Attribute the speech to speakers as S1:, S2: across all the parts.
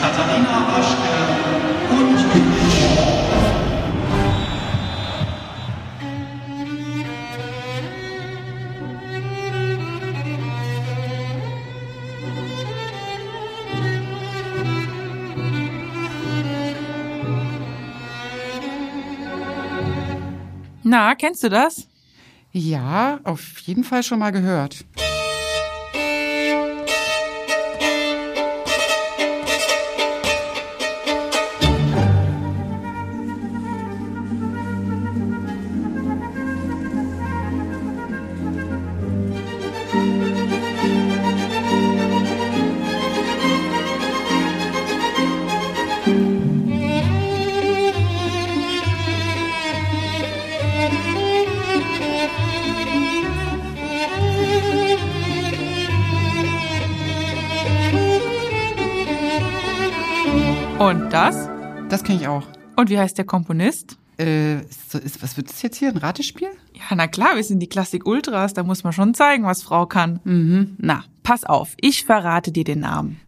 S1: Katharina Waschke und
S2: Na, kennst du das?
S3: Ja, auf jeden Fall schon mal gehört.
S2: Und das?
S3: Das kenne ich auch.
S2: Und wie heißt der Komponist?
S3: Äh, ist, ist, was wird das jetzt hier? Ein Ratespiel?
S2: Ja, na klar, wir sind die Klassik Ultras, da muss man schon zeigen, was Frau kann.
S3: Mhm.
S2: Na, pass auf, ich verrate dir den Namen.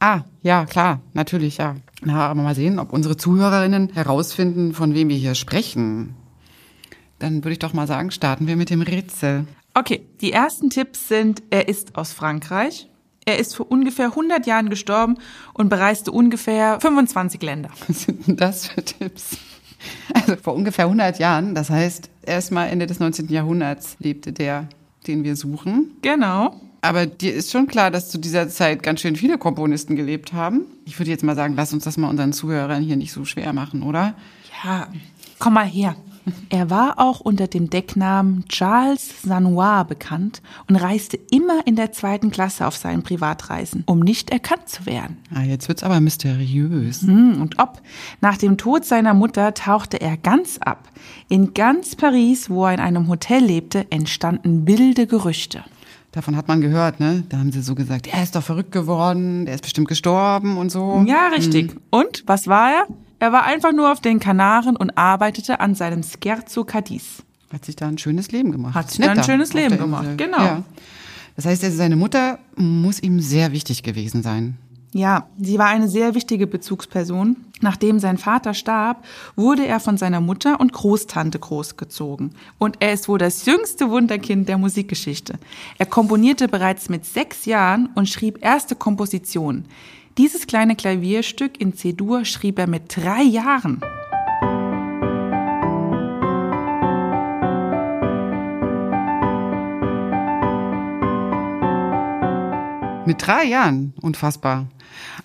S3: Ah, ja, klar, natürlich, ja. Na, aber mal sehen, ob unsere Zuhörerinnen herausfinden, von wem wir hier sprechen. Dann würde ich doch mal sagen, starten wir mit dem Rätsel.
S2: Okay, die ersten Tipps sind, er ist aus Frankreich. Er ist vor ungefähr 100 Jahren gestorben und bereiste ungefähr 25 Länder.
S3: Was sind denn das für Tipps? Also vor ungefähr 100 Jahren, das heißt, erst mal Ende des 19. Jahrhunderts lebte der, den wir suchen.
S2: Genau.
S3: Aber dir ist schon klar, dass zu dieser Zeit ganz schön viele Komponisten gelebt haben. Ich würde jetzt mal sagen, lass uns das mal unseren Zuhörern hier nicht so schwer machen, oder?
S2: Ja, komm mal her. Er war auch unter dem Decknamen Charles Sanois bekannt und reiste immer in der zweiten Klasse auf seinen Privatreisen, um nicht erkannt zu werden.
S3: Ah, jetzt wird's aber mysteriös.
S2: Hm, und ob. Nach dem Tod seiner Mutter tauchte er ganz ab. In ganz Paris, wo er in einem Hotel lebte, entstanden wilde Gerüchte.
S3: Davon hat man gehört, ne? Da haben sie so gesagt, er ist doch verrückt geworden, der ist bestimmt gestorben und so.
S2: Ja, richtig. Und was war er? Er war einfach nur auf den Kanaren und arbeitete an seinem Scherzo Cadiz.
S3: Hat sich da ein schönes Leben gemacht.
S2: Hat sich da ein schönes Leben gemacht, genau.
S3: Ja. Das heißt, also seine Mutter muss ihm sehr wichtig gewesen sein.
S2: Ja, sie war eine sehr wichtige Bezugsperson. Nachdem sein Vater starb, wurde er von seiner Mutter und Großtante großgezogen. Und er ist wohl das jüngste Wunderkind der Musikgeschichte. Er komponierte bereits mit sechs Jahren und schrieb erste Kompositionen. Dieses kleine Klavierstück in C-Dur schrieb er mit drei Jahren.
S3: Mit drei Jahren, unfassbar.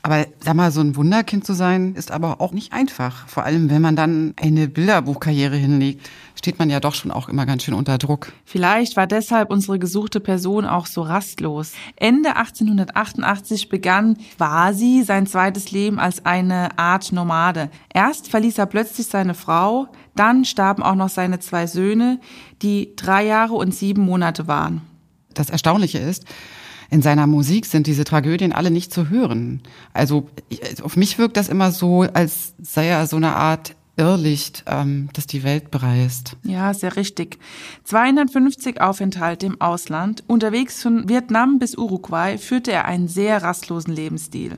S3: Aber sag mal, so ein Wunderkind zu sein, ist aber auch nicht einfach. Vor allem, wenn man dann eine Bilderbuchkarriere hinlegt, steht man ja doch schon auch immer ganz schön unter Druck.
S2: Vielleicht war deshalb unsere gesuchte Person auch so rastlos. Ende 1888 begann Vasi sein zweites Leben als eine Art Nomade. Erst verließ er plötzlich seine Frau, dann starben auch noch seine zwei Söhne, die drei Jahre und sieben Monate waren.
S3: Das Erstaunliche ist, in seiner Musik sind diese Tragödien alle nicht zu hören. Also ich- auf mich wirkt das immer so, als sei er so eine Art Irrlicht, ähm, das die Welt bereist.
S2: Ja, sehr richtig. 250 Aufenthalte im Ausland. Unterwegs von Vietnam bis Uruguay führte er einen sehr rastlosen Lebensstil.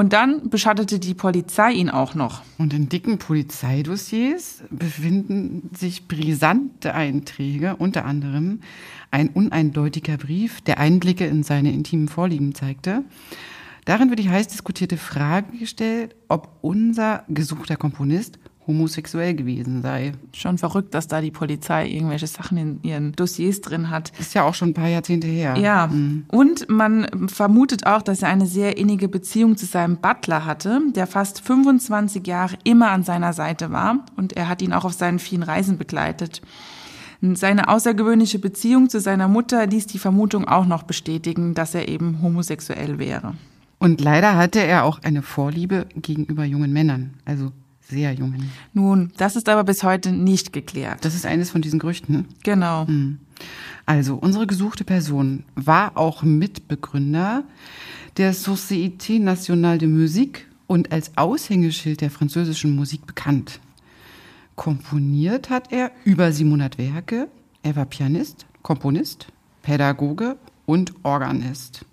S2: Und dann beschattete die Polizei ihn auch noch.
S3: Und in dicken Polizeidossiers befinden sich brisante Einträge, unter anderem ein uneindeutiger Brief, der Einblicke in seine intimen Vorlieben zeigte. Darin wird die heiß diskutierte Frage gestellt, ob unser gesuchter Komponist homosexuell gewesen sei.
S2: Schon verrückt, dass da die Polizei irgendwelche Sachen in ihren Dossiers drin hat.
S3: Ist ja auch schon ein paar Jahrzehnte her.
S2: Ja, und man vermutet auch, dass er eine sehr innige Beziehung zu seinem Butler hatte, der fast 25 Jahre immer an seiner Seite war und er hat ihn auch auf seinen vielen Reisen begleitet. Seine außergewöhnliche Beziehung zu seiner Mutter ließ die Vermutung auch noch bestätigen, dass er eben homosexuell wäre.
S3: Und leider hatte er auch eine Vorliebe gegenüber jungen Männern, also sehr jungen.
S2: Nun, das ist aber bis heute nicht geklärt.
S3: Das ist eines von diesen Gerüchten.
S2: Genau.
S3: Also, unsere gesuchte Person war auch Mitbegründer der Société Nationale de Musique und als Aushängeschild der französischen Musik bekannt. Komponiert hat er über 700 Werke. Er war Pianist, Komponist, Pädagoge und Organist.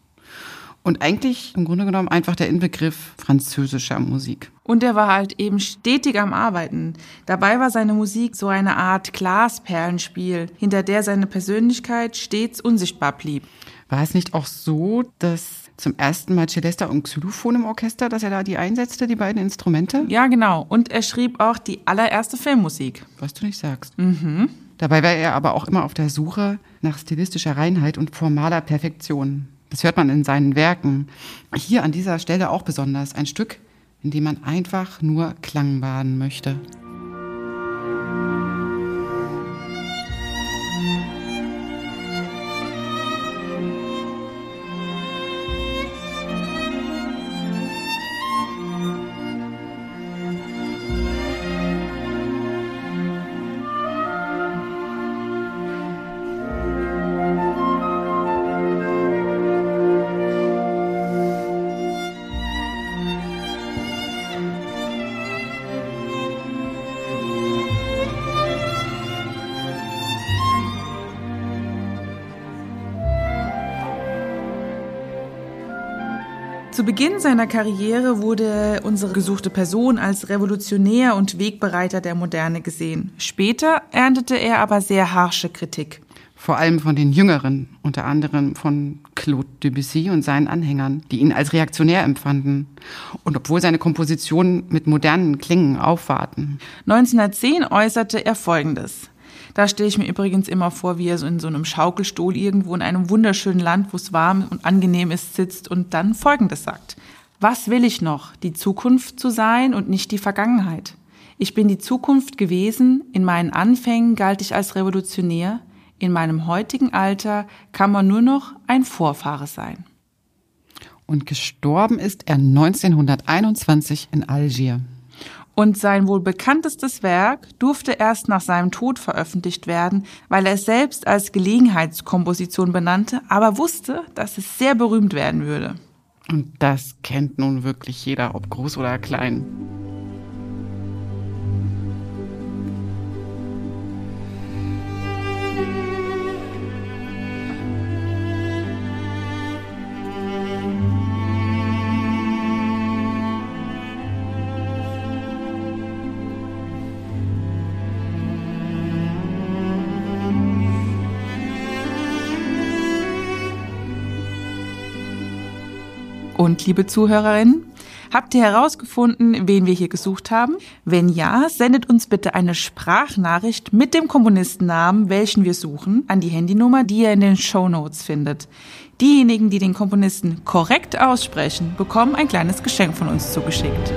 S3: Und eigentlich im Grunde genommen einfach der Inbegriff französischer Musik.
S2: Und er war halt eben stetig am Arbeiten. Dabei war seine Musik so eine Art Glasperlenspiel, hinter der seine Persönlichkeit stets unsichtbar blieb.
S3: War es nicht auch so, dass zum ersten Mal Celesta und Xylophon im Orchester, dass er da die einsetzte, die beiden Instrumente?
S2: Ja, genau. Und er schrieb auch die allererste Filmmusik.
S3: Was du nicht sagst. Mhm. Dabei war er aber auch immer auf der Suche nach stilistischer Reinheit und formaler Perfektion. Das hört man in seinen Werken. Hier an dieser Stelle auch besonders. Ein Stück, in dem man einfach nur Klang baden möchte.
S2: Zu Beginn seiner Karriere wurde unsere gesuchte Person als Revolutionär und Wegbereiter der Moderne gesehen. Später erntete er aber sehr harsche Kritik.
S3: Vor allem von den Jüngeren, unter anderem von Claude Debussy und seinen Anhängern, die ihn als reaktionär empfanden. Und obwohl seine Kompositionen mit modernen Klingen aufwarten.
S2: 1910 äußerte er Folgendes. Da stelle ich mir übrigens immer vor, wie er so in so einem Schaukelstuhl irgendwo in einem wunderschönen Land, wo es warm und angenehm ist, sitzt und dann Folgendes sagt. Was will ich noch? Die Zukunft zu sein und nicht die Vergangenheit. Ich bin die Zukunft gewesen, in meinen Anfängen galt ich als Revolutionär, in meinem heutigen Alter kann man nur noch ein Vorfahre sein.
S3: Und gestorben ist er 1921 in Algier.
S2: Und sein wohl bekanntestes Werk durfte erst nach seinem Tod veröffentlicht werden, weil er es selbst als Gelegenheitskomposition benannte, aber wusste, dass es sehr berühmt werden würde.
S3: Und das kennt nun wirklich jeder, ob groß oder klein.
S2: Und liebe Zuhörerinnen, habt ihr herausgefunden, wen wir hier gesucht haben? Wenn ja, sendet uns bitte eine Sprachnachricht mit dem Komponistennamen, welchen wir suchen, an die Handynummer, die ihr in den Show Notes findet. Diejenigen, die den Komponisten korrekt aussprechen, bekommen ein kleines Geschenk von uns zugeschickt.